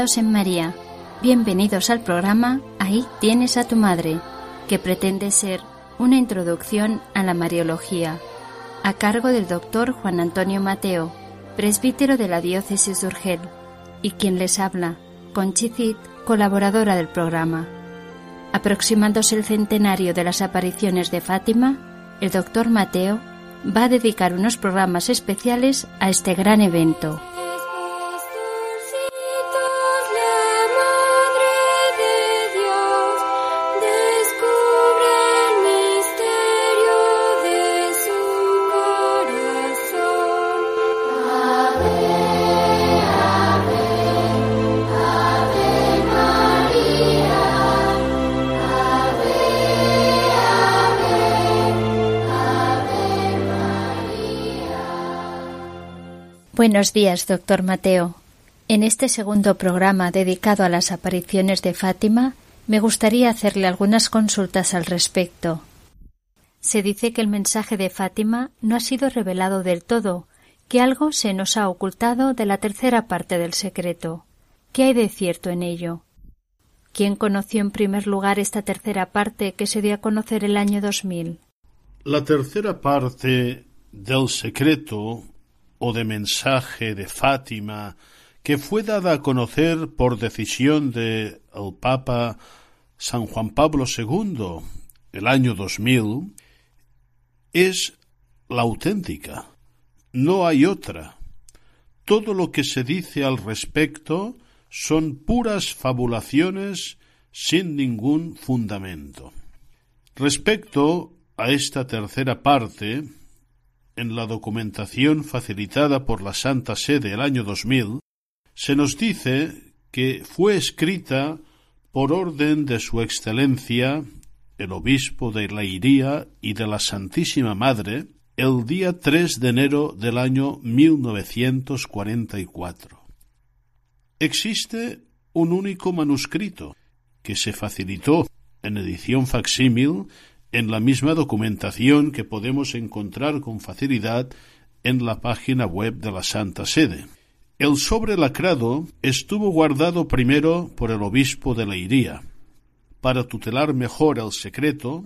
Estimados en María, bienvenidos al programa Ahí tienes a tu madre, que pretende ser una introducción a la Mariología, a cargo del doctor Juan Antonio Mateo, presbítero de la diócesis de Urgel, y quien les habla, Conchicit, colaboradora del programa. Aproximándose el centenario de las apariciones de Fátima, el doctor Mateo va a dedicar unos programas especiales a este gran evento. Buenos días, doctor Mateo. En este segundo programa dedicado a las apariciones de Fátima, me gustaría hacerle algunas consultas al respecto. Se dice que el mensaje de Fátima no ha sido revelado del todo, que algo se nos ha ocultado de la tercera parte del secreto. ¿Qué hay de cierto en ello? ¿Quién conoció en primer lugar esta tercera parte que se dio a conocer el año 2000? La tercera parte del secreto o de mensaje de Fátima que fue dada a conocer por decisión de Papa San Juan Pablo II el año 2000 es la auténtica. No hay otra. Todo lo que se dice al respecto son puras fabulaciones sin ningún fundamento. Respecto a esta tercera parte, en la documentación facilitada por la Santa Sede el año 2000, se nos dice que fue escrita por orden de Su Excelencia, el Obispo de la Iría y de la Santísima Madre, el día 3 de enero del año 1944. Existe un único manuscrito que se facilitó en edición facsímil en la misma documentación que podemos encontrar con facilidad en la página web de la Santa Sede. El sobre lacrado estuvo guardado primero por el obispo de Leiría. Para tutelar mejor el secreto,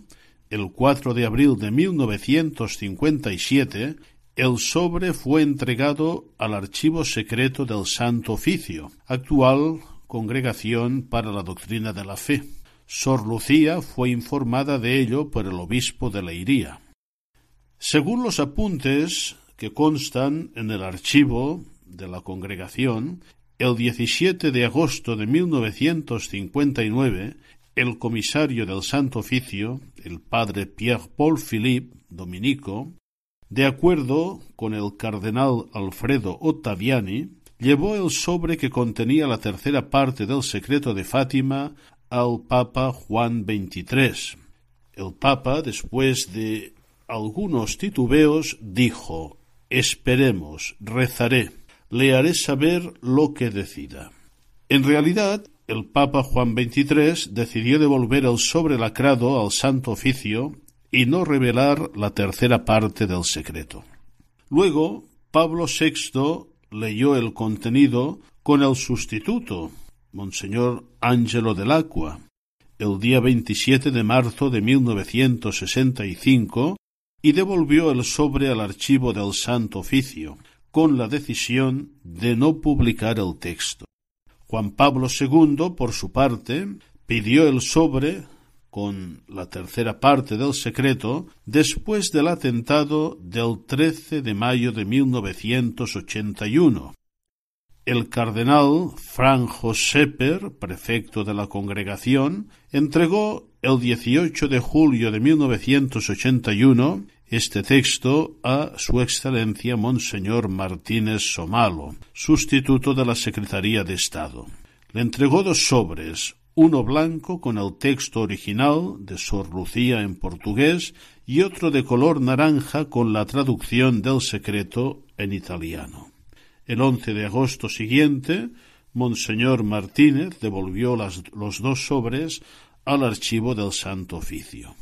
el 4 de abril de 1957, el sobre fue entregado al archivo secreto del Santo Oficio, actual Congregación para la Doctrina de la Fe. Sor Lucía fue informada de ello por el obispo de Leiría. Según los apuntes que constan en el archivo de la congregación, el 17 de agosto de 1959, el comisario del Santo Oficio, el padre Pierre-Paul Philippe, dominico, de acuerdo con el cardenal Alfredo Ottaviani, llevó el sobre que contenía la tercera parte del secreto de Fátima al Papa Juan XXIII. El Papa, después de algunos titubeos, dijo Esperemos, rezaré, le haré saber lo que decida. En realidad, el Papa Juan XXIII decidió devolver el sobre lacrado al Santo Oficio y no revelar la tercera parte del secreto. Luego, Pablo VI leyó el contenido con el sustituto, Monseñor Ángelo del Acqua, el día 27 de marzo de 1965, y devolvió el sobre al archivo del Santo Oficio, con la decisión de no publicar el texto. Juan Pablo II, por su parte, pidió el sobre con la tercera parte del secreto después del atentado del 13 de mayo de 1981. El cardenal Frank Sepper, prefecto de la congregación, entregó el 18 de julio de 1981 este texto a Su Excelencia Monseñor Martínez Somalo, sustituto de la Secretaría de Estado. Le entregó dos sobres, uno blanco con el texto original de Sor Lucía en portugués y otro de color naranja con la traducción del secreto en italiano. El 11 de agosto siguiente, Monseñor Martínez devolvió los dos sobres al archivo del Santo Oficio.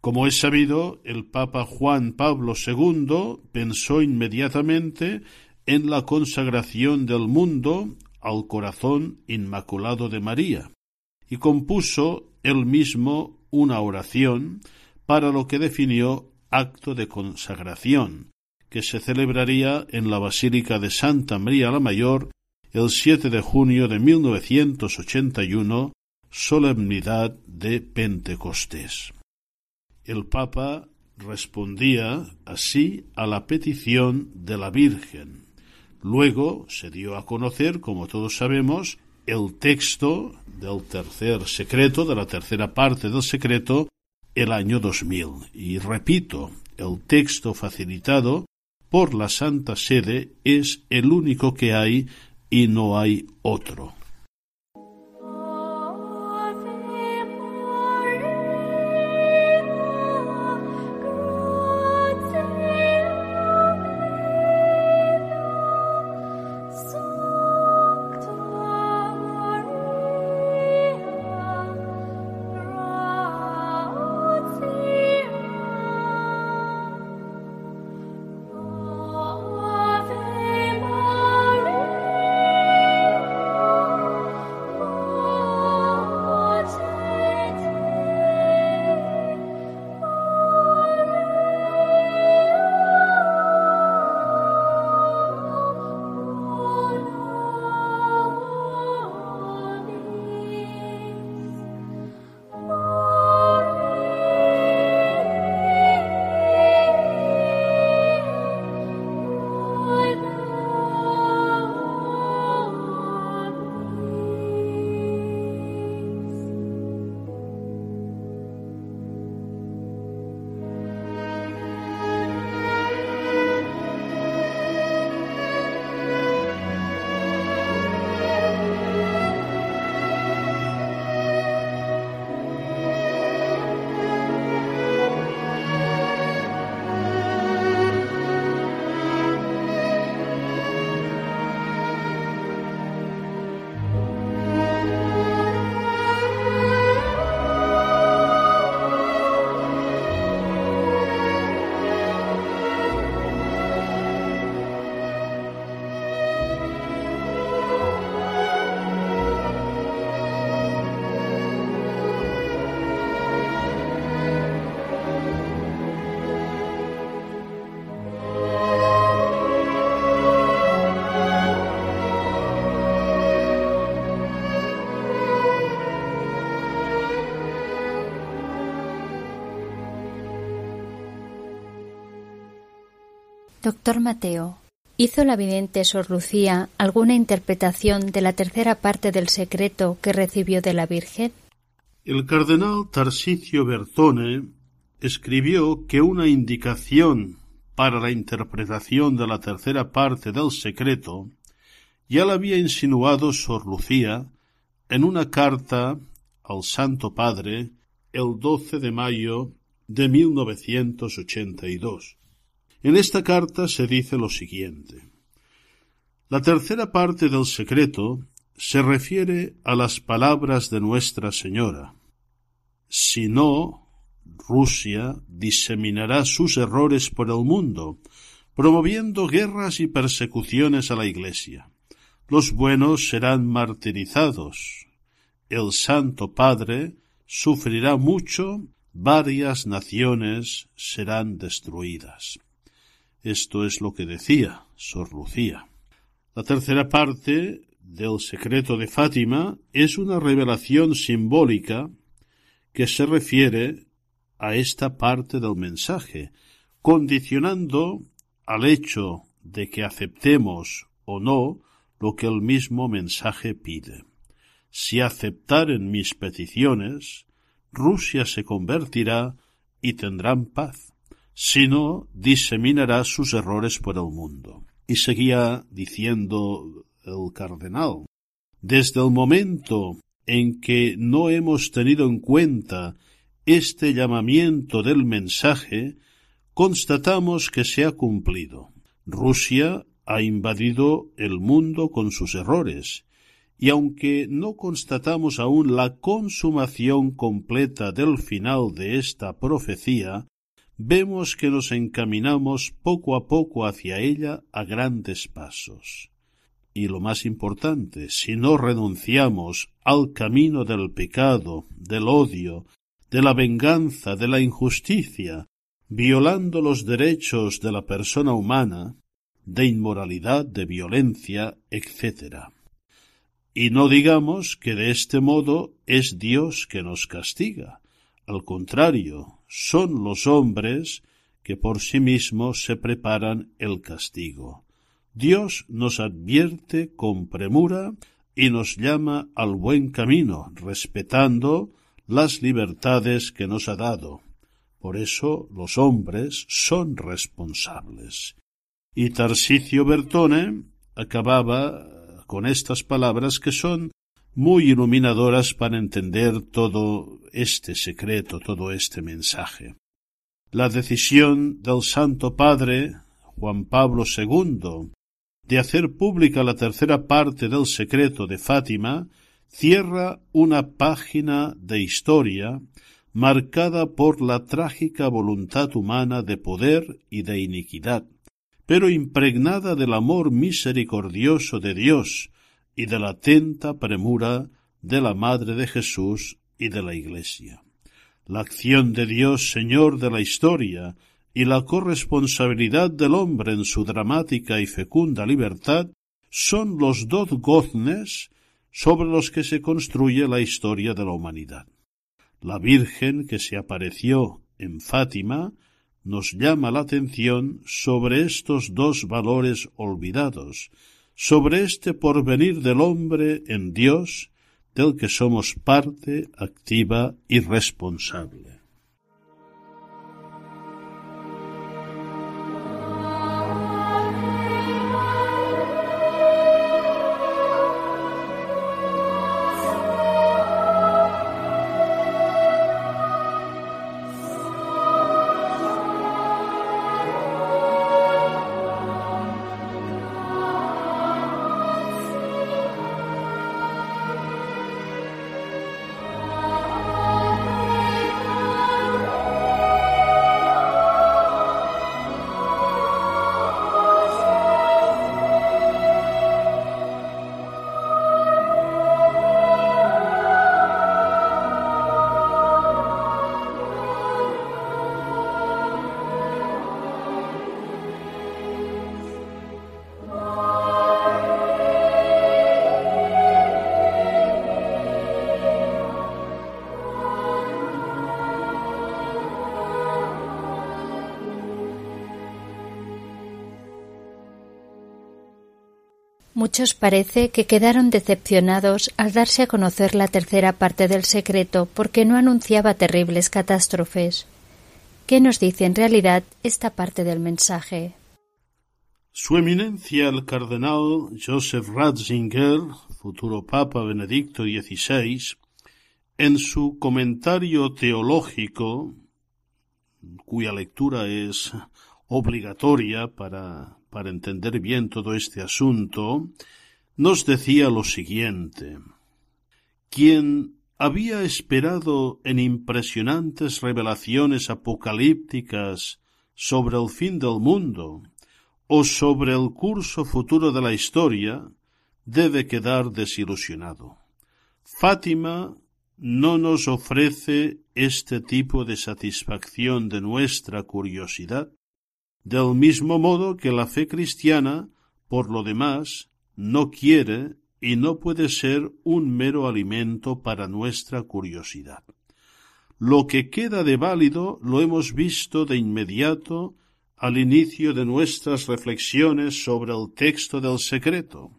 Como es sabido, el Papa Juan Pablo II pensó inmediatamente en la consagración del mundo al corazón inmaculado de María, y compuso él mismo una oración para lo que definió acto de consagración, que se celebraría en la Basílica de Santa María la Mayor el 7 de junio de 1981, solemnidad de Pentecostés. El Papa respondía así a la petición de la Virgen, Luego se dio a conocer, como todos sabemos, el texto del tercer secreto, de la tercera parte del secreto, el año 2000. Y repito, el texto facilitado por la Santa Sede es el único que hay y no hay otro. Doctor Mateo, ¿hizo la vidente Sor Lucía alguna interpretación de la tercera parte del secreto que recibió de la Virgen? El cardenal Tarsicio Bertone escribió que una indicación para la interpretación de la tercera parte del secreto ya la había insinuado Sor Lucía en una carta al Santo Padre el 12 de mayo de 1982. En esta carta se dice lo siguiente. La tercera parte del secreto se refiere a las palabras de Nuestra Señora. Si no, Rusia diseminará sus errores por el mundo, promoviendo guerras y persecuciones a la Iglesia. Los buenos serán martirizados. El Santo Padre sufrirá mucho varias naciones serán destruidas. Esto es lo que decía Sor Lucía. La tercera parte del secreto de Fátima es una revelación simbólica que se refiere a esta parte del mensaje, condicionando al hecho de que aceptemos o no lo que el mismo mensaje pide. Si aceptaren mis peticiones, Rusia se convertirá y tendrán paz. Si no, diseminará sus errores por el mundo. Y seguía diciendo el cardenal, desde el momento en que no hemos tenido en cuenta este llamamiento del mensaje, constatamos que se ha cumplido. Rusia ha invadido el mundo con sus errores, y aunque no constatamos aún la consumación completa del final de esta profecía, vemos que nos encaminamos poco a poco hacia ella a grandes pasos. Y lo más importante, si no renunciamos al camino del pecado, del odio, de la venganza, de la injusticia, violando los derechos de la persona humana, de inmoralidad, de violencia, etc. Y no digamos que de este modo es Dios que nos castiga. Al contrario, son los hombres que por sí mismos se preparan el castigo. Dios nos advierte con premura y nos llama al buen camino, respetando las libertades que nos ha dado. Por eso los hombres son responsables. Y Tarsicio Bertone acababa con estas palabras que son muy iluminadoras para entender todo este secreto, todo este mensaje. La decisión del Santo Padre Juan Pablo II de hacer pública la tercera parte del secreto de Fátima cierra una página de historia marcada por la trágica voluntad humana de poder y de iniquidad, pero impregnada del amor misericordioso de Dios y de la atenta premura de la Madre de Jesús y de la Iglesia. La acción de Dios Señor de la historia y la corresponsabilidad del hombre en su dramática y fecunda libertad son los dos goznes sobre los que se construye la historia de la humanidad. La Virgen que se apareció en Fátima nos llama la atención sobre estos dos valores olvidados, sobre este porvenir del hombre en Dios, del que somos parte activa y responsable. Muchos parece que quedaron decepcionados al darse a conocer la tercera parte del secreto porque no anunciaba terribles catástrofes. ¿Qué nos dice en realidad esta parte del mensaje? Su eminencia el cardenal Joseph Ratzinger, futuro Papa Benedicto XVI, en su comentario teológico, cuya lectura es obligatoria para para entender bien todo este asunto, nos decía lo siguiente. Quien había esperado en impresionantes revelaciones apocalípticas sobre el fin del mundo o sobre el curso futuro de la historia, debe quedar desilusionado. Fátima no nos ofrece este tipo de satisfacción de nuestra curiosidad, del mismo modo que la fe cristiana, por lo demás, no quiere y no puede ser un mero alimento para nuestra curiosidad. Lo que queda de válido lo hemos visto de inmediato al inicio de nuestras reflexiones sobre el texto del secreto.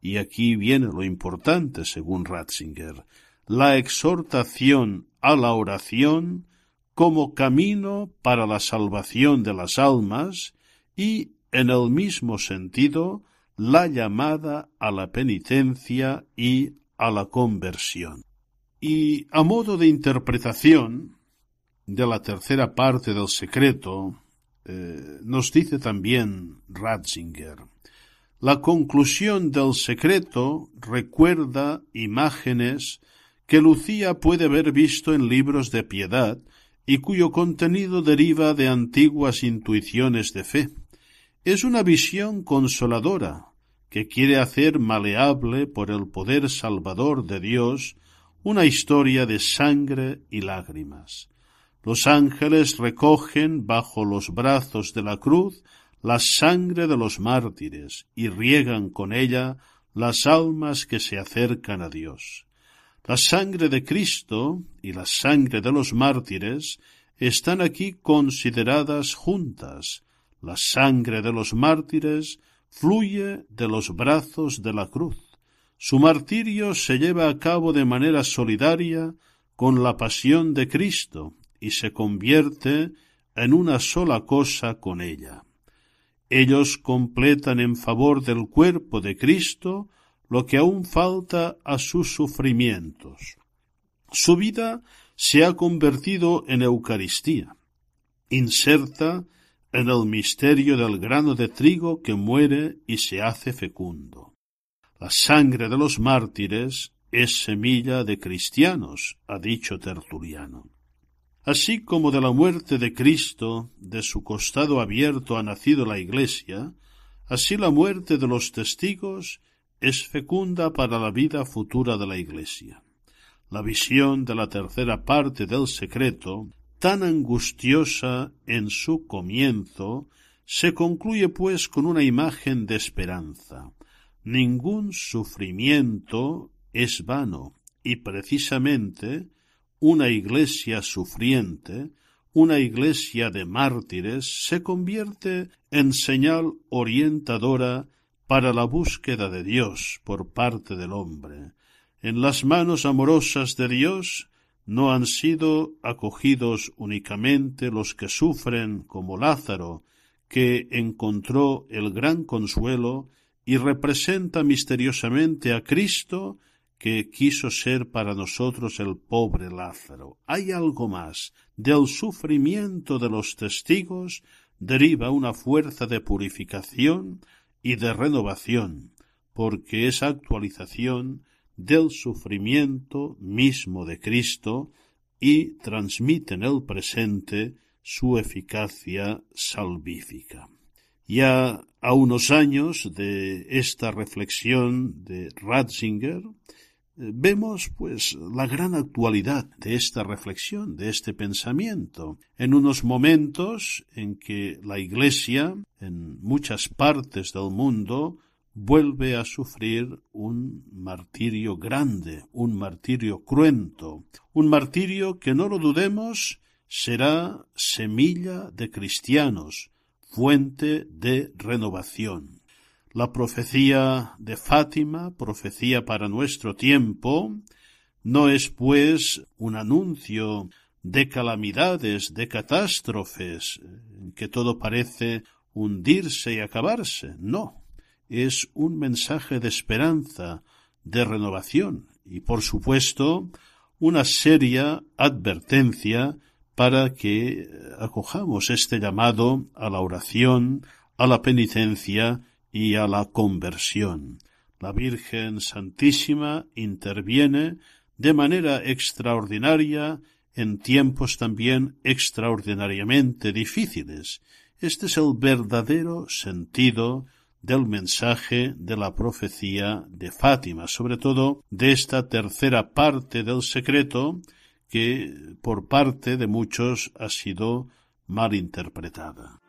Y aquí viene lo importante, según Ratzinger, la exhortación a la oración como camino para la salvación de las almas y, en el mismo sentido, la llamada a la penitencia y a la conversión. Y a modo de interpretación de la tercera parte del secreto, eh, nos dice también Ratzinger, la conclusión del secreto recuerda imágenes que Lucía puede haber visto en libros de piedad y cuyo contenido deriva de antiguas intuiciones de fe. Es una visión consoladora que quiere hacer maleable por el poder salvador de Dios una historia de sangre y lágrimas. Los ángeles recogen bajo los brazos de la cruz la sangre de los mártires y riegan con ella las almas que se acercan a Dios. La sangre de Cristo y la sangre de los mártires están aquí consideradas juntas. La sangre de los mártires fluye de los brazos de la cruz. Su martirio se lleva a cabo de manera solidaria con la pasión de Cristo y se convierte en una sola cosa con ella. Ellos completan en favor del cuerpo de Cristo lo que aún falta a sus sufrimientos. Su vida se ha convertido en Eucaristía, inserta en el misterio del grano de trigo que muere y se hace fecundo. La sangre de los mártires es semilla de cristianos, ha dicho Tertuliano. Así como de la muerte de Cristo, de su costado abierto ha nacido la Iglesia, así la muerte de los testigos es fecunda para la vida futura de la Iglesia. La visión de la tercera parte del secreto, tan angustiosa en su comienzo, se concluye pues con una imagen de esperanza. Ningún sufrimiento es vano, y precisamente una iglesia sufriente, una iglesia de mártires, se convierte en señal orientadora para la búsqueda de Dios por parte del hombre. En las manos amorosas de Dios no han sido acogidos únicamente los que sufren como Lázaro, que encontró el gran consuelo y representa misteriosamente a Cristo que quiso ser para nosotros el pobre Lázaro. Hay algo más. Del sufrimiento de los testigos deriva una fuerza de purificación y de renovación, porque es actualización del sufrimiento mismo de Cristo y transmite en el presente su eficacia salvífica. Ya a unos años de esta reflexión de Ratzinger, vemos pues la gran actualidad de esta reflexión, de este pensamiento, en unos momentos en que la Iglesia, en muchas partes del mundo, vuelve a sufrir un martirio grande, un martirio cruento, un martirio que no lo dudemos será semilla de cristianos, fuente de renovación. La profecía de Fátima, profecía para nuestro tiempo, no es pues un anuncio de calamidades, de catástrofes, que todo parece hundirse y acabarse. No, es un mensaje de esperanza, de renovación y, por supuesto, una seria advertencia para que acojamos este llamado a la oración, a la penitencia y a la conversión. La Virgen Santísima interviene de manera extraordinaria en tiempos también extraordinariamente difíciles. Este es el verdadero sentido del mensaje de la profecía de Fátima, sobre todo de esta tercera parte del secreto que por parte de muchos ha sido mal interpretada.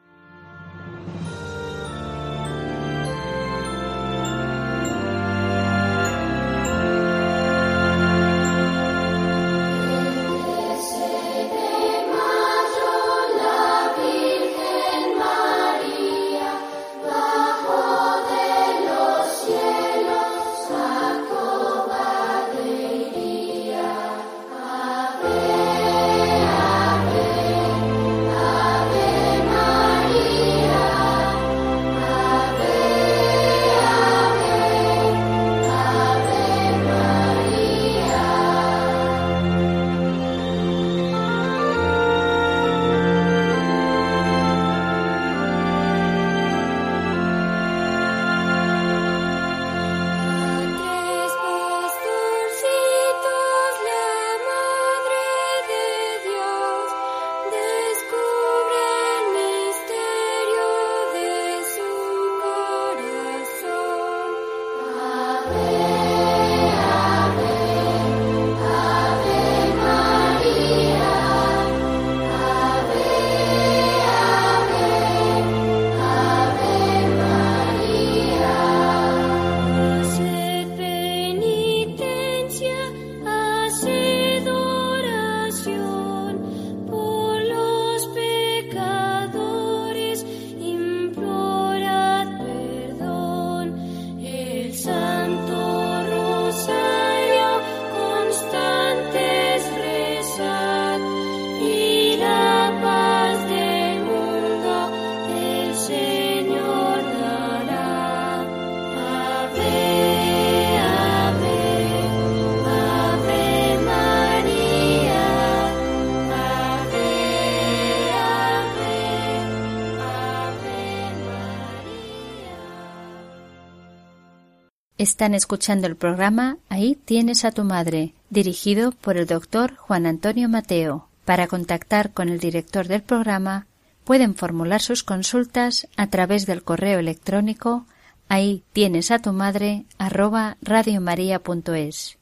Están escuchando el programa Ahí tienes a tu madre, dirigido por el doctor Juan Antonio Mateo. Para contactar con el director del programa, pueden formular sus consultas a través del correo electrónico ahí tienes a tu madre radiomaria.es.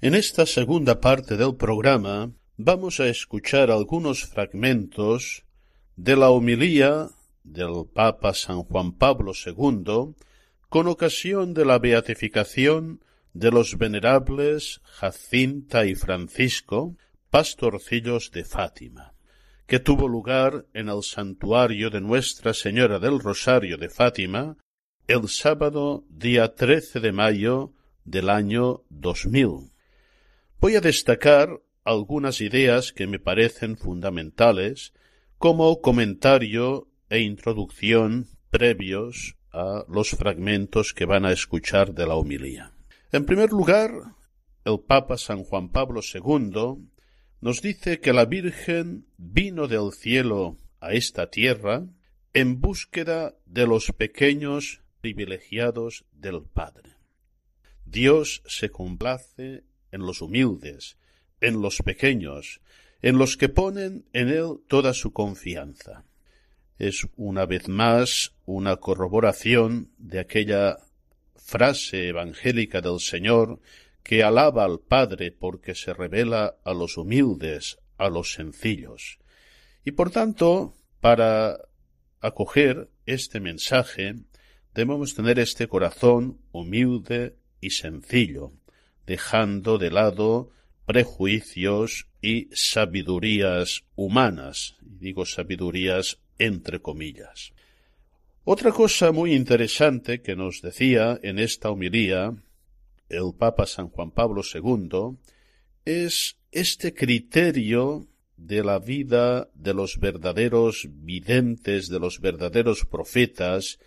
En esta segunda parte del programa vamos a escuchar algunos fragmentos de la homilía del Papa San Juan Pablo II con ocasión de la beatificación de los venerables Jacinta y Francisco, pastorcillos de Fátima, que tuvo lugar en el santuario de Nuestra Señora del Rosario de Fátima el sábado día 13 de mayo del año 2000. Voy a destacar algunas ideas que me parecen fundamentales como comentario e introducción previos a los fragmentos que van a escuchar de la homilía. En primer lugar, el Papa San Juan Pablo II nos dice que la Virgen vino del cielo a esta tierra en búsqueda de los pequeños privilegiados del Padre. Dios se complace en los humildes, en los pequeños, en los que ponen en Él toda su confianza es una vez más una corroboración de aquella frase evangélica del Señor que alaba al Padre porque se revela a los humildes, a los sencillos. Y por tanto, para acoger este mensaje, debemos tener este corazón humilde y sencillo, dejando de lado prejuicios y sabidurías humanas, digo sabidurías entre comillas. Otra cosa muy interesante que nos decía en esta homilía el Papa San Juan Pablo II es este criterio de la vida de los verdaderos videntes, de los verdaderos profetas,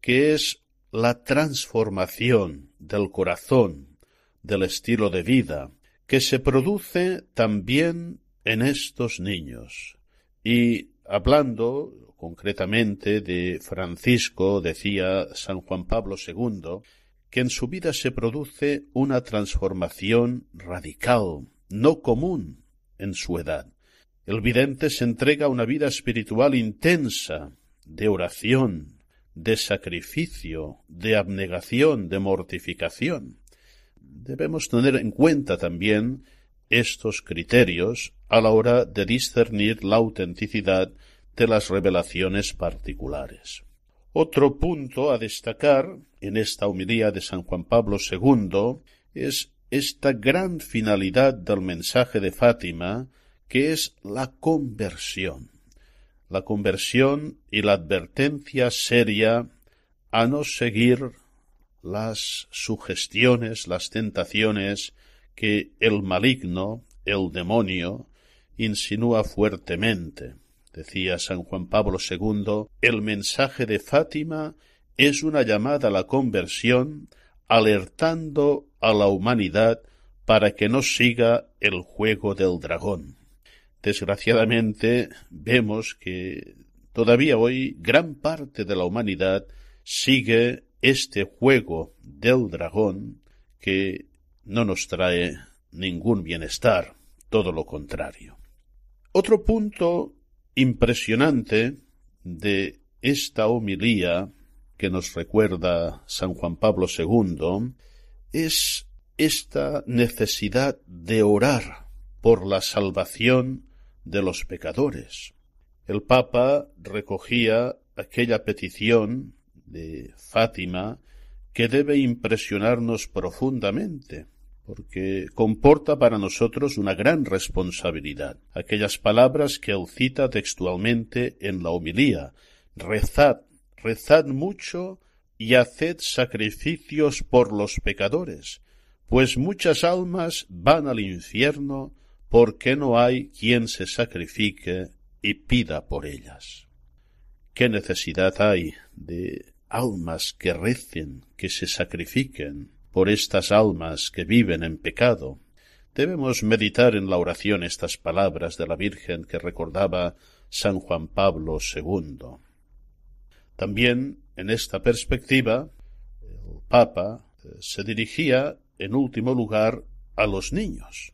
que es la transformación del corazón, del estilo de vida, que se produce también en estos niños. Y Hablando concretamente de Francisco, decía San Juan Pablo II, que en su vida se produce una transformación radical, no común en su edad. El vidente se entrega a una vida espiritual intensa, de oración, de sacrificio, de abnegación, de mortificación. Debemos tener en cuenta también estos criterios a la hora de discernir la autenticidad de las revelaciones particulares. Otro punto a destacar en esta humilía de San Juan Pablo II es esta gran finalidad del mensaje de Fátima, que es la conversión. La conversión y la advertencia seria a no seguir las sugestiones, las tentaciones que el maligno, el demonio, insinúa fuertemente. Decía San Juan Pablo II, el mensaje de Fátima es una llamada a la conversión, alertando a la humanidad para que no siga el juego del dragón. Desgraciadamente vemos que todavía hoy gran parte de la humanidad sigue este juego del dragón que no nos trae ningún bienestar, todo lo contrario. Otro punto impresionante de esta homilía que nos recuerda San Juan Pablo II es esta necesidad de orar por la salvación de los pecadores. El Papa recogía aquella petición de Fátima que debe impresionarnos profundamente porque comporta para nosotros una gran responsabilidad. Aquellas palabras que él cita textualmente en la homilía. Rezad, rezad mucho y haced sacrificios por los pecadores, pues muchas almas van al infierno porque no hay quien se sacrifique y pida por ellas. ¿Qué necesidad hay de almas que recen, que se sacrifiquen, por estas almas que viven en pecado. Debemos meditar en la oración estas palabras de la Virgen que recordaba San Juan Pablo II. También, en esta perspectiva, el Papa eh, se dirigía, en último lugar, a los niños.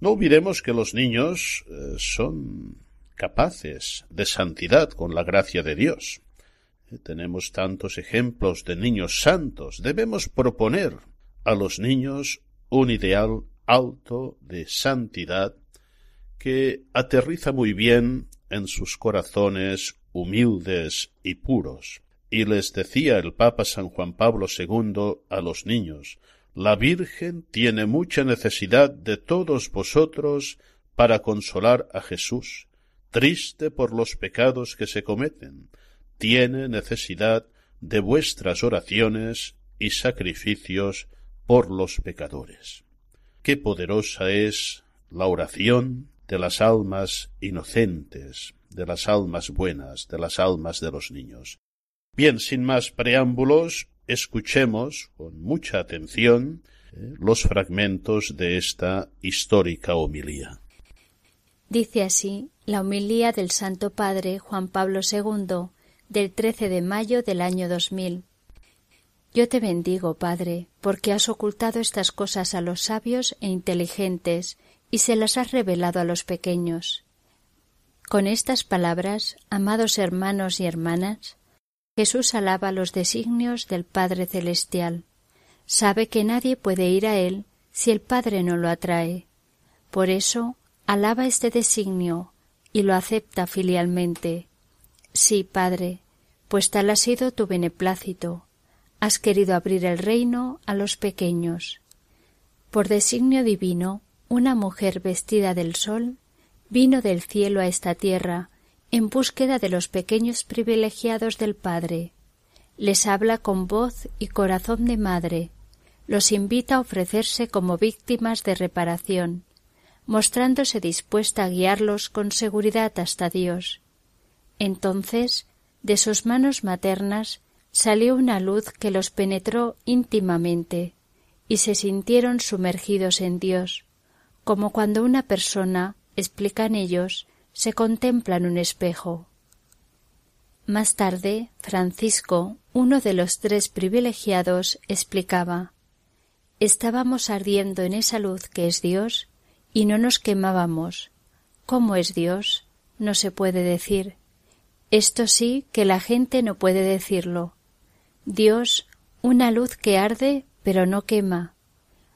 No olvidemos que los niños eh, son capaces de santidad con la gracia de Dios. Tenemos tantos ejemplos de niños santos. Debemos proponer a los niños un ideal alto de santidad que aterriza muy bien en sus corazones humildes y puros. Y les decía el Papa San Juan Pablo II a los niños, la Virgen tiene mucha necesidad de todos vosotros para consolar a Jesús, triste por los pecados que se cometen, tiene necesidad de vuestras oraciones y sacrificios por los pecadores. Qué poderosa es la oración de las almas inocentes, de las almas buenas, de las almas de los niños. Bien, sin más preámbulos, escuchemos con mucha atención eh, los fragmentos de esta histórica homilía. Dice así la homilía del Santo Padre Juan Pablo II del 13 de mayo del año 2000. Yo te bendigo, Padre, porque has ocultado estas cosas a los sabios e inteligentes y se las has revelado a los pequeños. Con estas palabras, amados hermanos y hermanas, Jesús alaba los designios del Padre Celestial. Sabe que nadie puede ir a Él si el Padre no lo atrae. Por eso, alaba este designio y lo acepta filialmente, Sí, Padre, pues tal ha sido tu beneplácito. Has querido abrir el reino a los pequeños. Por designio divino, una mujer vestida del sol vino del cielo a esta tierra en búsqueda de los pequeños privilegiados del Padre. Les habla con voz y corazón de madre, los invita a ofrecerse como víctimas de reparación, mostrándose dispuesta a guiarlos con seguridad hasta Dios. Entonces de sus manos maternas salió una luz que los penetró íntimamente y se sintieron sumergidos en Dios, como cuando una persona, explican ellos, se contempla en un espejo. Más tarde, Francisco, uno de los tres privilegiados, explicaba Estábamos ardiendo en esa luz que es Dios y no nos quemábamos. ¿Cómo es Dios? No se puede decir Esto sí que la gente no puede decirlo. Dios, una luz que arde pero no quema.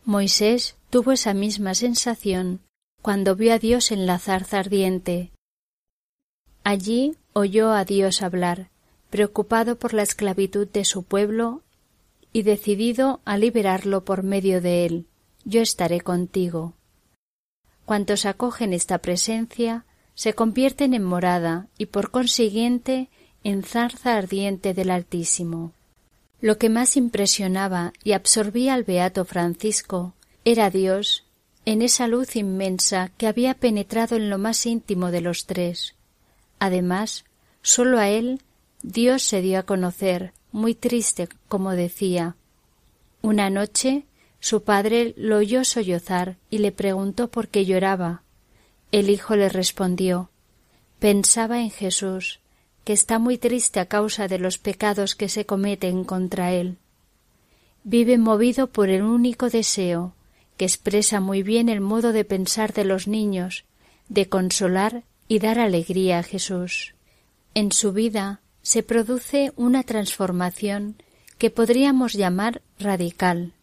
Moisés tuvo esa misma sensación cuando vio a Dios en la zarza ardiente. Allí oyó a Dios hablar, preocupado por la esclavitud de su pueblo y decidido a liberarlo por medio de él. Yo estaré contigo. Cuantos acogen esta presencia se convierten en morada y por consiguiente en zarza ardiente del Altísimo. Lo que más impresionaba y absorbía al beato Francisco era Dios en esa luz inmensa que había penetrado en lo más íntimo de los tres. Además, sólo a él Dios se dio a conocer, muy triste, como decía. Una noche su padre lo oyó sollozar y le preguntó por qué lloraba. El hijo le respondió Pensaba en Jesús, que está muy triste a causa de los pecados que se cometen contra él. Vive movido por el único deseo, que expresa muy bien el modo de pensar de los niños, de consolar y dar alegría a Jesús. En su vida se produce una transformación que podríamos llamar radical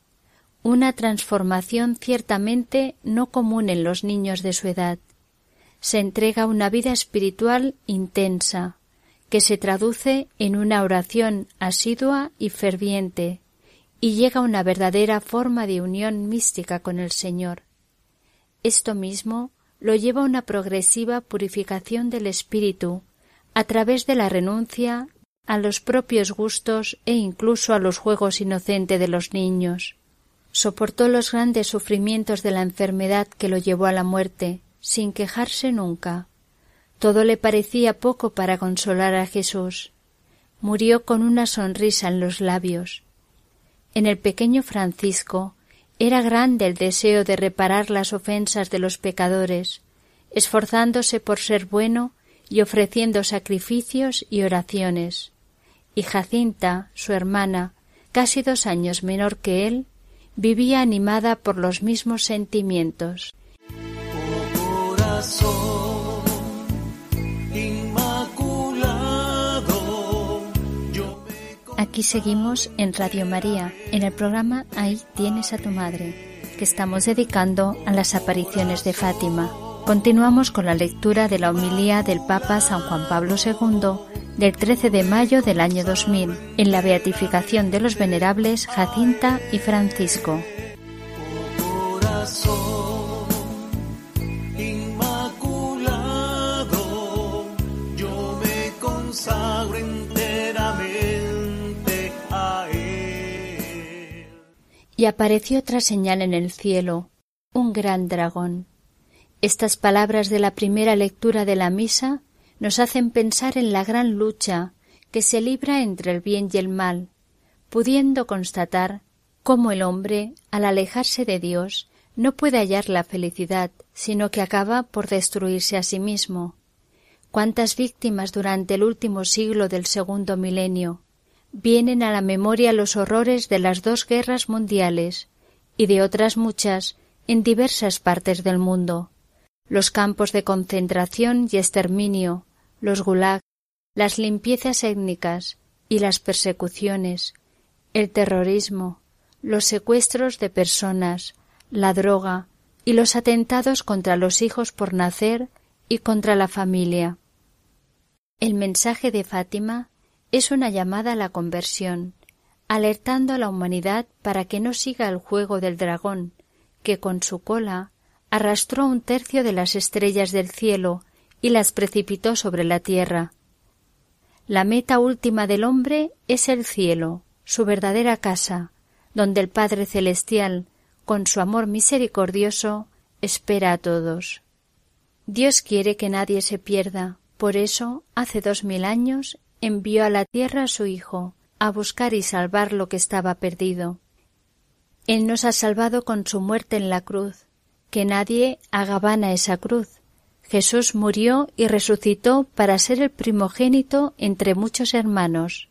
una transformación ciertamente no común en los niños de su edad. Se entrega una vida espiritual intensa, que se traduce en una oración asidua y ferviente, y llega a una verdadera forma de unión mística con el Señor. Esto mismo lo lleva a una progresiva purificación del espíritu, a través de la renuncia a los propios gustos e incluso a los juegos inocentes de los niños. Soportó los grandes sufrimientos de la enfermedad que lo llevó a la muerte, sin quejarse nunca. Todo le parecía poco para consolar a Jesús. Murió con una sonrisa en los labios. En el pequeño Francisco era grande el deseo de reparar las ofensas de los pecadores, esforzándose por ser bueno y ofreciendo sacrificios y oraciones. Y Jacinta, su hermana, casi dos años menor que él, vivía animada por los mismos sentimientos. Aquí seguimos en Radio María, en el programa Ahí tienes a tu madre, que estamos dedicando a las apariciones de Fátima. Continuamos con la lectura de la homilía del Papa San Juan Pablo II del 13 de mayo del año 2000 en la beatificación de los venerables Jacinta y Francisco. Y apareció otra señal en el cielo, un gran dragón. Estas palabras de la primera lectura de la misa nos hacen pensar en la gran lucha que se libra entre el bien y el mal, pudiendo constatar cómo el hombre, al alejarse de Dios, no puede hallar la felicidad, sino que acaba por destruirse a sí mismo. Cuántas víctimas durante el último siglo del segundo milenio vienen a la memoria los horrores de las dos guerras mundiales y de otras muchas en diversas partes del mundo, los campos de concentración y exterminio, los gulag, las limpiezas étnicas y las persecuciones, el terrorismo, los secuestros de personas, la droga y los atentados contra los hijos por nacer y contra la familia. El mensaje de Fátima es una llamada a la conversión, alertando a la humanidad para que no siga el juego del dragón, que con su cola arrastró un tercio de las estrellas del cielo y las precipitó sobre la tierra. La meta última del hombre es el cielo, su verdadera casa, donde el Padre Celestial, con su amor misericordioso, espera a todos. Dios quiere que nadie se pierda, por eso, hace dos mil años, envió a la tierra a su Hijo, a buscar y salvar lo que estaba perdido. Él nos ha salvado con su muerte en la cruz, que nadie haga vana esa cruz, Jesús murió y resucitó para ser el primogénito entre muchos hermanos.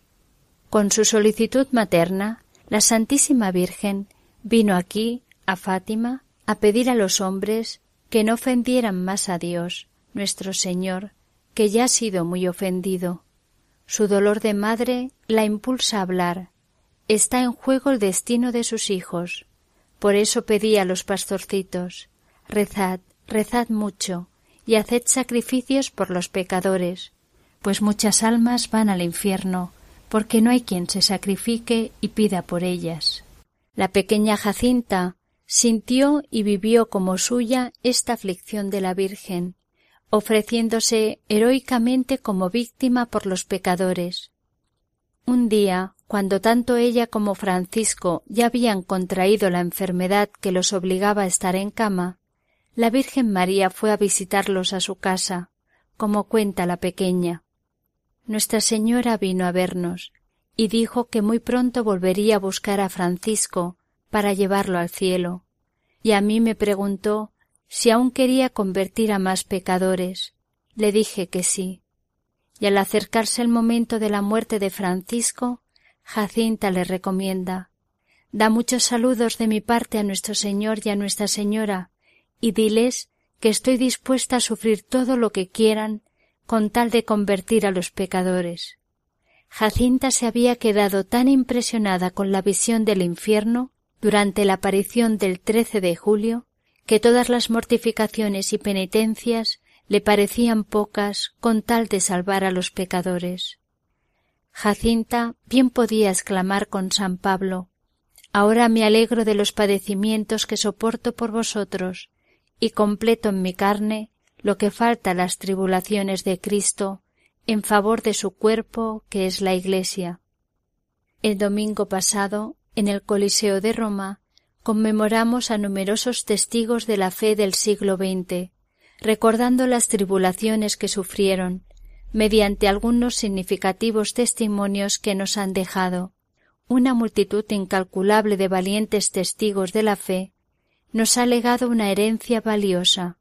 Con su solicitud materna, la Santísima Virgen vino aquí, a Fátima, a pedir a los hombres que no ofendieran más a Dios, nuestro Señor, que ya ha sido muy ofendido, Su dolor de madre la impulsa a hablar. Está en juego el destino de sus hijos. Por eso pedí a los pastorcitos Rezad, rezad mucho, y haced sacrificios por los pecadores, pues muchas almas van al infierno, porque no hay quien se sacrifique y pida por ellas. La pequeña Jacinta sintió y vivió como suya esta aflicción de la Virgen, ofreciéndose heroicamente como víctima por los pecadores. Un día, cuando tanto ella como Francisco ya habían contraído la enfermedad que los obligaba a estar en cama, la Virgen María fue a visitarlos a su casa, como cuenta la pequeña. Nuestra Señora vino a vernos y dijo que muy pronto volvería a buscar a Francisco para llevarlo al cielo, y a mí me preguntó si aún quería convertir a más pecadores. Le dije que sí. Y al acercarse el momento de la muerte de Francisco, Jacinta le recomienda Da muchos saludos de mi parte a nuestro Señor y a Nuestra Señora, y diles que estoy dispuesta a sufrir todo lo que quieran con tal de convertir a los pecadores. Jacinta se había quedado tan impresionada con la visión del infierno durante la aparición del 13 de julio que todas las mortificaciones y penitencias le parecían pocas con tal de salvar a los pecadores. Jacinta bien podía exclamar con San Pablo Ahora me alegro de los padecimientos que soporto por vosotros, y completo en mi carne lo que falta a las tribulaciones de Cristo en favor de su cuerpo que es la Iglesia. El domingo pasado, en el Coliseo de Roma, conmemoramos a numerosos testigos de la fe del siglo XX, recordando las tribulaciones que sufrieron, mediante algunos significativos testimonios que nos han dejado. Una multitud incalculable de valientes testigos de la fe nos ha legado una herencia valiosa,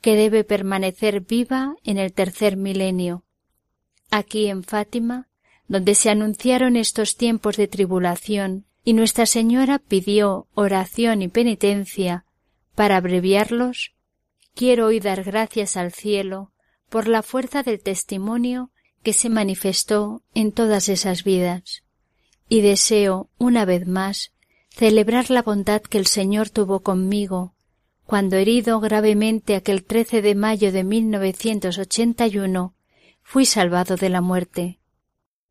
que debe permanecer viva en el tercer milenio. Aquí en Fátima, donde se anunciaron estos tiempos de tribulación y Nuestra Señora pidió oración y penitencia para abreviarlos, quiero hoy dar gracias al cielo por la fuerza del testimonio que se manifestó en todas esas vidas, y deseo, una vez más, celebrar la bondad que el Señor tuvo conmigo cuando herido gravemente aquel 13 de mayo de 1981 fui salvado de la muerte.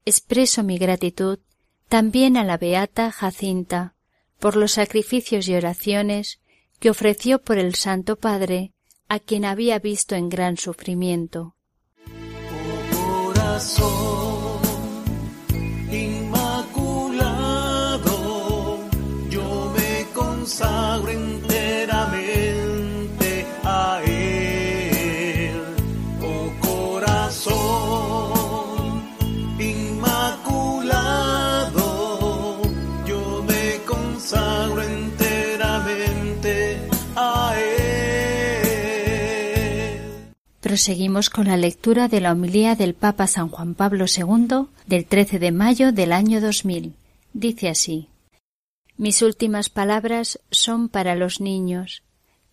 Expreso mi gratitud también a la beata Jacinta por los sacrificios y oraciones que ofreció por el Santo Padre a quien había visto en gran sufrimiento. Oh, Proseguimos con la lectura de la homilía del Papa San Juan Pablo II del 13 de mayo del año 2000. Dice así: Mis últimas palabras son para los niños.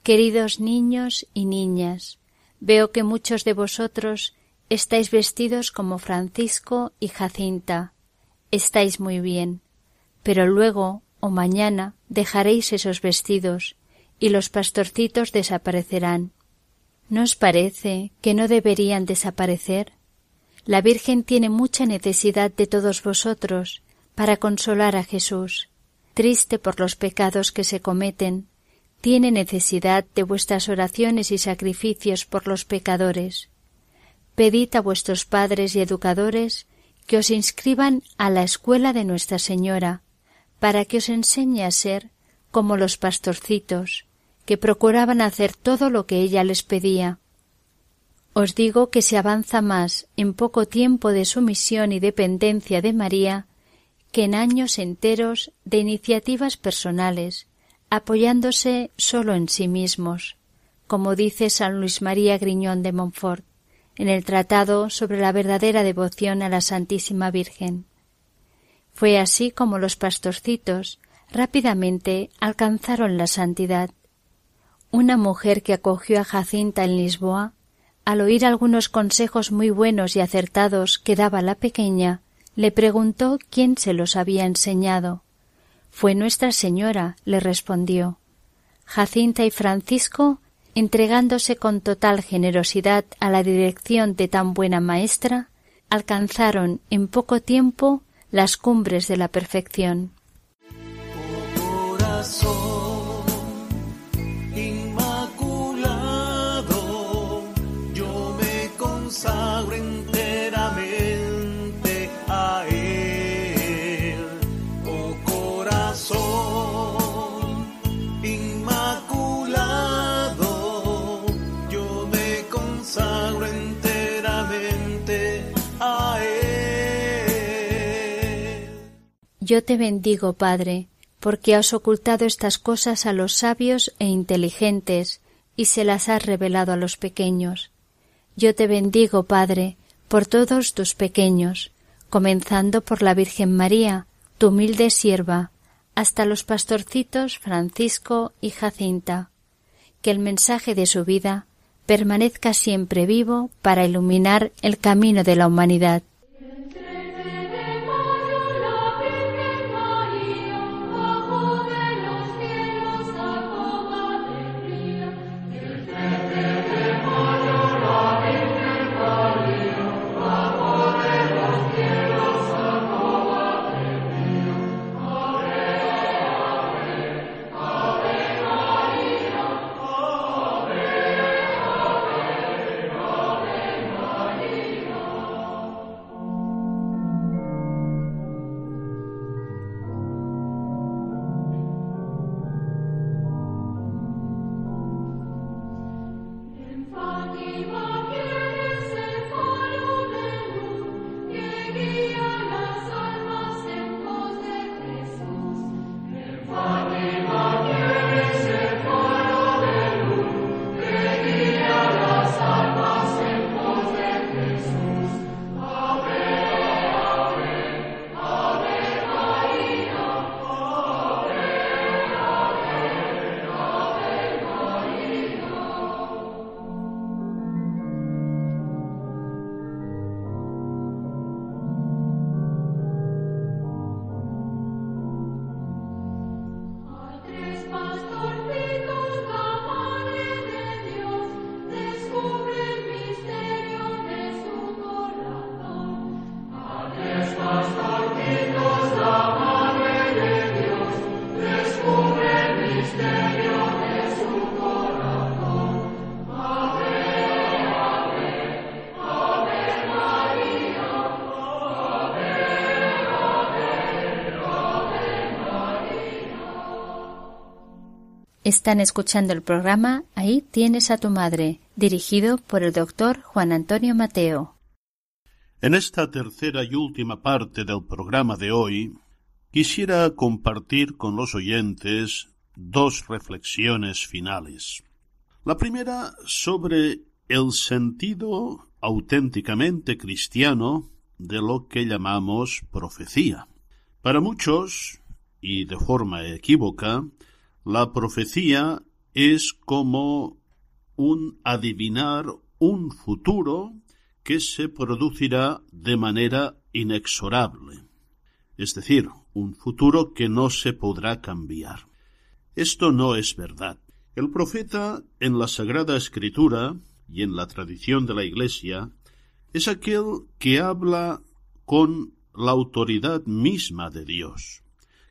Queridos niños y niñas, veo que muchos de vosotros estáis vestidos como Francisco y Jacinta. Estáis muy bien. Pero luego o mañana dejaréis esos vestidos y los pastorcitos desaparecerán. ¿No os parece que no deberían desaparecer? La Virgen tiene mucha necesidad de todos vosotros para consolar a Jesús. Triste por los pecados que se cometen, tiene necesidad de vuestras oraciones y sacrificios por los pecadores. Pedid a vuestros padres y educadores que os inscriban a la escuela de Nuestra Señora, para que os enseñe a ser como los pastorcitos, que procuraban hacer todo lo que ella les pedía. Os digo que se avanza más en poco tiempo de sumisión y dependencia de María que en años enteros de iniciativas personales, apoyándose sólo en sí mismos, como dice San Luis María Griñón de Montfort en el Tratado sobre la verdadera devoción a la Santísima Virgen. Fue así como los pastorcitos rápidamente alcanzaron la santidad. Una mujer que acogió a Jacinta en Lisboa al oír algunos consejos muy buenos y acertados que daba la pequeña, le preguntó quién se los había enseñado. Fue Nuestra Señora, le respondió. Jacinta y Francisco, entregándose con total generosidad a la dirección de tan buena maestra, alcanzaron en poco tiempo las cumbres de la perfección. Yo te bendigo, Padre, porque has ocultado estas cosas a los sabios e inteligentes y se las has revelado a los pequeños. Yo te bendigo, Padre, por todos tus pequeños, comenzando por la Virgen María, tu humilde sierva, hasta los pastorcitos Francisco y Jacinta. Que el mensaje de su vida permanezca siempre vivo para iluminar el camino de la humanidad. Están escuchando el programa Ahí tienes a tu madre, dirigido por el doctor Juan Antonio Mateo. En esta tercera y última parte del programa de hoy, quisiera compartir con los oyentes dos reflexiones finales. La primera sobre el sentido auténticamente cristiano de lo que llamamos profecía. Para muchos, y de forma equívoca, la profecía es como un adivinar un futuro que se producirá de manera inexorable, es decir, un futuro que no se podrá cambiar. Esto no es verdad. El profeta en la Sagrada Escritura y en la tradición de la Iglesia es aquel que habla con la autoridad misma de Dios,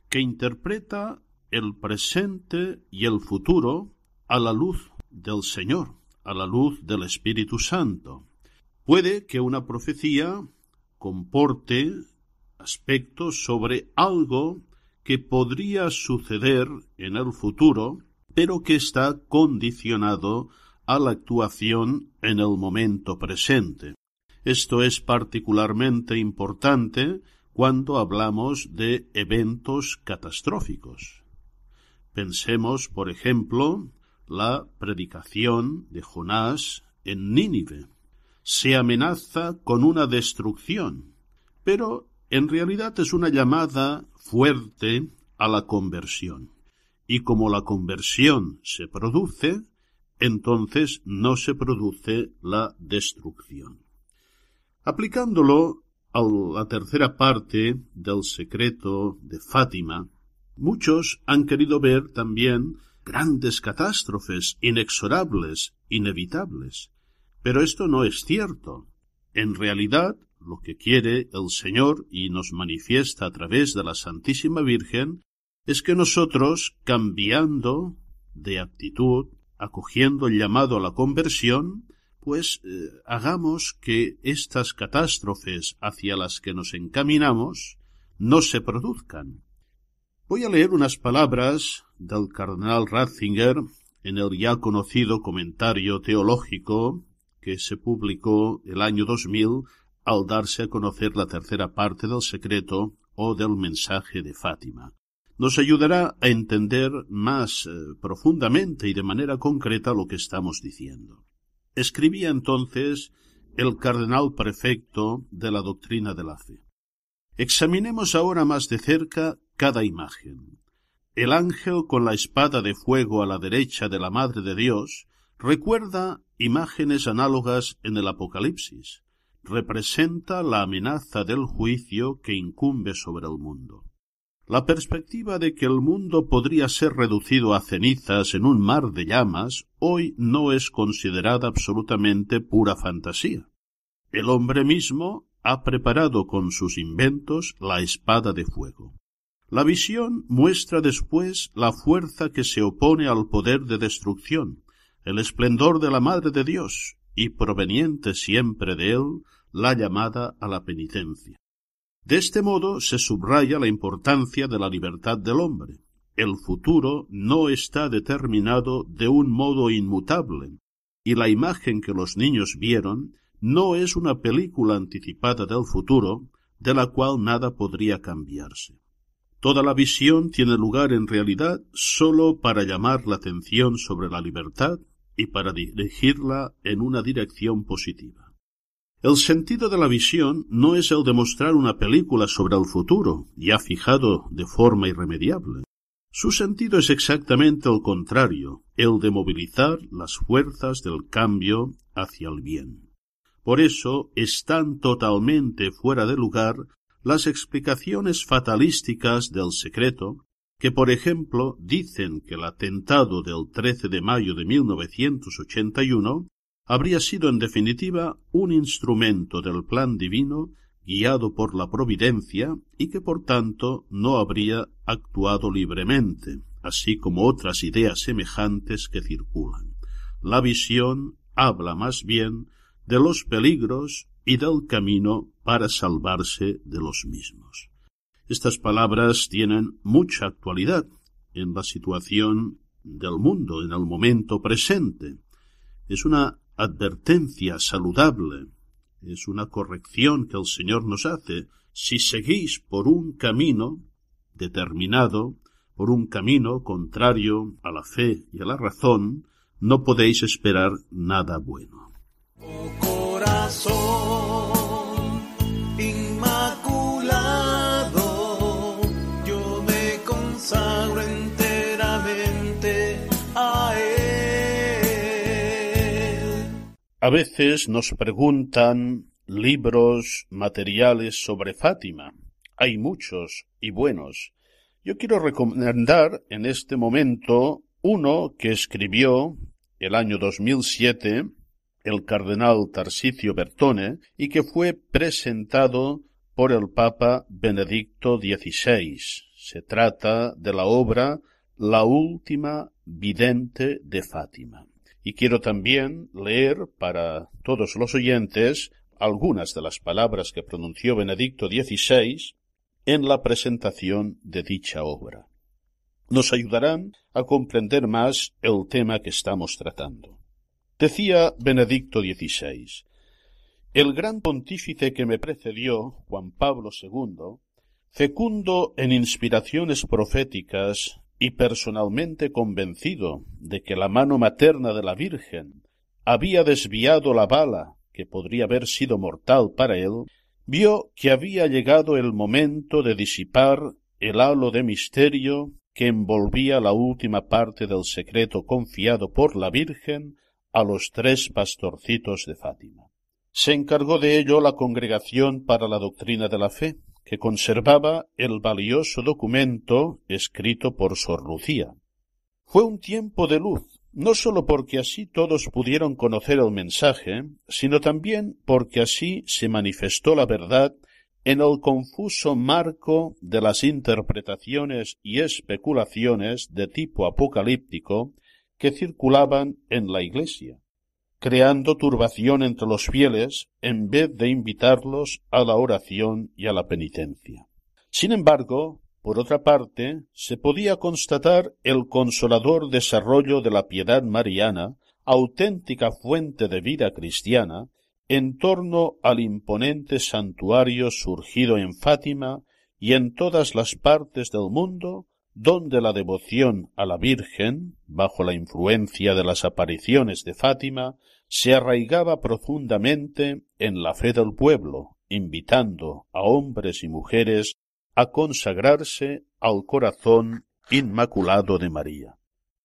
que interpreta el presente y el futuro a la luz del Señor, a la luz del Espíritu Santo. Puede que una profecía comporte aspectos sobre algo que podría suceder en el futuro, pero que está condicionado a la actuación en el momento presente. Esto es particularmente importante cuando hablamos de eventos catastróficos. Pensemos, por ejemplo, la predicación de Jonás en Nínive. Se amenaza con una destrucción, pero en realidad es una llamada fuerte a la conversión. Y como la conversión se produce, entonces no se produce la destrucción. Aplicándolo a la tercera parte del secreto de Fátima, muchos han querido ver también grandes catástrofes inexorables, inevitables. Pero esto no es cierto. En realidad, lo que quiere el Señor y nos manifiesta a través de la Santísima Virgen es que nosotros, cambiando de actitud, acogiendo el llamado a la conversión, pues eh, hagamos que estas catástrofes hacia las que nos encaminamos no se produzcan. Voy a leer unas palabras del cardenal Ratzinger en el ya conocido comentario teológico que se publicó el año 2000 al darse a conocer la tercera parte del secreto o del mensaje de Fátima. Nos ayudará a entender más eh, profundamente y de manera concreta lo que estamos diciendo. Escribía entonces el cardenal prefecto de la doctrina de la fe. Examinemos ahora más de cerca cada imagen. El ángel con la espada de fuego a la derecha de la Madre de Dios recuerda imágenes análogas en el Apocalipsis. Representa la amenaza del juicio que incumbe sobre el mundo. La perspectiva de que el mundo podría ser reducido a cenizas en un mar de llamas hoy no es considerada absolutamente pura fantasía. El hombre mismo ha preparado con sus inventos la espada de fuego. La visión muestra después la fuerza que se opone al poder de destrucción, el esplendor de la Madre de Dios, y proveniente siempre de él, la llamada a la penitencia. De este modo se subraya la importancia de la libertad del hombre. El futuro no está determinado de un modo inmutable, y la imagen que los niños vieron no es una película anticipada del futuro, de la cual nada podría cambiarse. Toda la visión tiene lugar en realidad sólo para llamar la atención sobre la libertad y para dirigirla en una dirección positiva. El sentido de la visión no es el de mostrar una película sobre el futuro, ya fijado de forma irremediable. Su sentido es exactamente el contrario, el de movilizar las fuerzas del cambio hacia el bien. Por eso están totalmente fuera de lugar las explicaciones fatalísticas del secreto, que por ejemplo dicen que el atentado del 13 de mayo de 1981 habría sido en definitiva un instrumento del plan divino guiado por la providencia y que por tanto no habría actuado libremente, así como otras ideas semejantes que circulan. La visión habla más bien de los peligros y del camino para salvarse de los mismos. Estas palabras tienen mucha actualidad en la situación del mundo, en el momento presente. Es una advertencia saludable, es una corrección que el Señor nos hace. Si seguís por un camino determinado, por un camino contrario a la fe y a la razón, no podéis esperar nada bueno. A veces nos preguntan libros, materiales sobre Fátima. Hay muchos y buenos. Yo quiero recomendar en este momento uno que escribió el año 2007 el cardenal Tarsicio Bertone y que fue presentado por el Papa Benedicto XVI. Se trata de la obra La última vidente de Fátima. Y quiero también leer para todos los oyentes algunas de las palabras que pronunció Benedicto XVI en la presentación de dicha obra. Nos ayudarán a comprender más el tema que estamos tratando. Decía Benedicto XVI, el gran pontífice que me precedió, Juan Pablo II, fecundo en inspiraciones proféticas y personalmente convencido de que la mano materna de la Virgen había desviado la bala que podría haber sido mortal para él, vio que había llegado el momento de disipar el halo de misterio que envolvía la última parte del secreto confiado por la Virgen a los tres pastorcitos de Fátima. Se encargó de ello la Congregación para la Doctrina de la Fe, que conservaba el valioso documento escrito por Sor Lucía. Fue un tiempo de luz, no sólo porque así todos pudieron conocer el mensaje, sino también porque así se manifestó la verdad en el confuso marco de las interpretaciones y especulaciones de tipo apocalíptico que circulaban en la Iglesia, creando turbación entre los fieles en vez de invitarlos a la oración y a la penitencia. Sin embargo, por otra parte, se podía constatar el consolador desarrollo de la piedad mariana, auténtica fuente de vida cristiana, en torno al imponente santuario surgido en Fátima y en todas las partes del mundo donde la devoción a la Virgen, bajo la influencia de las apariciones de Fátima, se arraigaba profundamente en la fe del pueblo, invitando a hombres y mujeres a consagrarse al corazón inmaculado de María.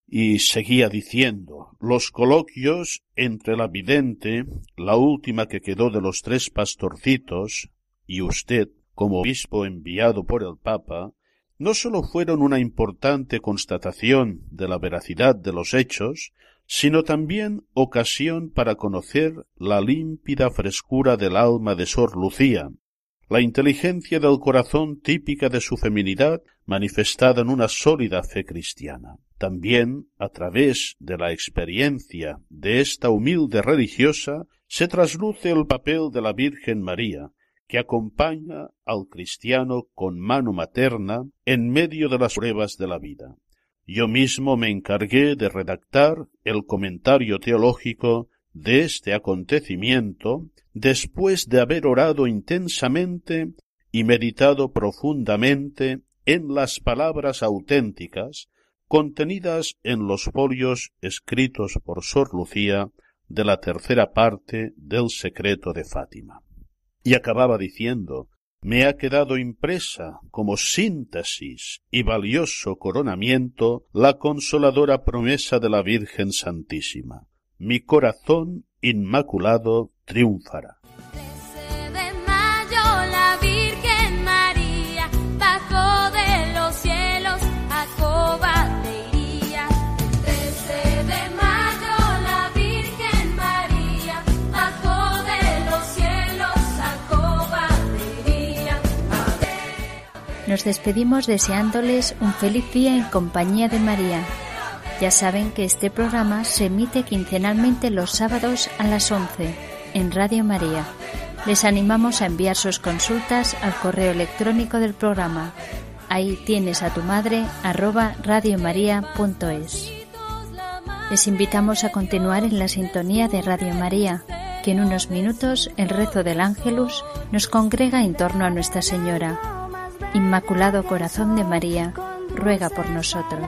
Y seguía diciendo, los coloquios entre la vidente, la última que quedó de los tres pastorcitos, y usted, como obispo enviado por el Papa, no sólo fueron una importante constatación de la veracidad de los hechos, sino también ocasión para conocer la límpida frescura del alma de Sor Lucía, la inteligencia del corazón típica de su feminidad manifestada en una sólida fe cristiana. También, a través de la experiencia de esta humilde religiosa, se trasluce el papel de la Virgen María, que acompaña al cristiano con mano materna en medio de las pruebas de la vida. Yo mismo me encargué de redactar el comentario teológico de este acontecimiento después de haber orado intensamente y meditado profundamente en las palabras auténticas contenidas en los folios escritos por Sor Lucía de la tercera parte del secreto de Fátima. Y acababa diciendo, me ha quedado impresa como síntesis y valioso coronamiento la consoladora promesa de la Virgen Santísima. Mi corazón inmaculado triunfará. Nos despedimos deseándoles un feliz día en compañía de María. Ya saben que este programa se emite quincenalmente los sábados a las 11 en Radio María. Les animamos a enviar sus consultas al correo electrónico del programa. Ahí tienes a tu madre arroba radiomaria.es. Les invitamos a continuar en la sintonía de Radio María, que en unos minutos el rezo del Ángelus nos congrega en torno a Nuestra Señora. Inmaculado Corazón de María, ruega por nosotros.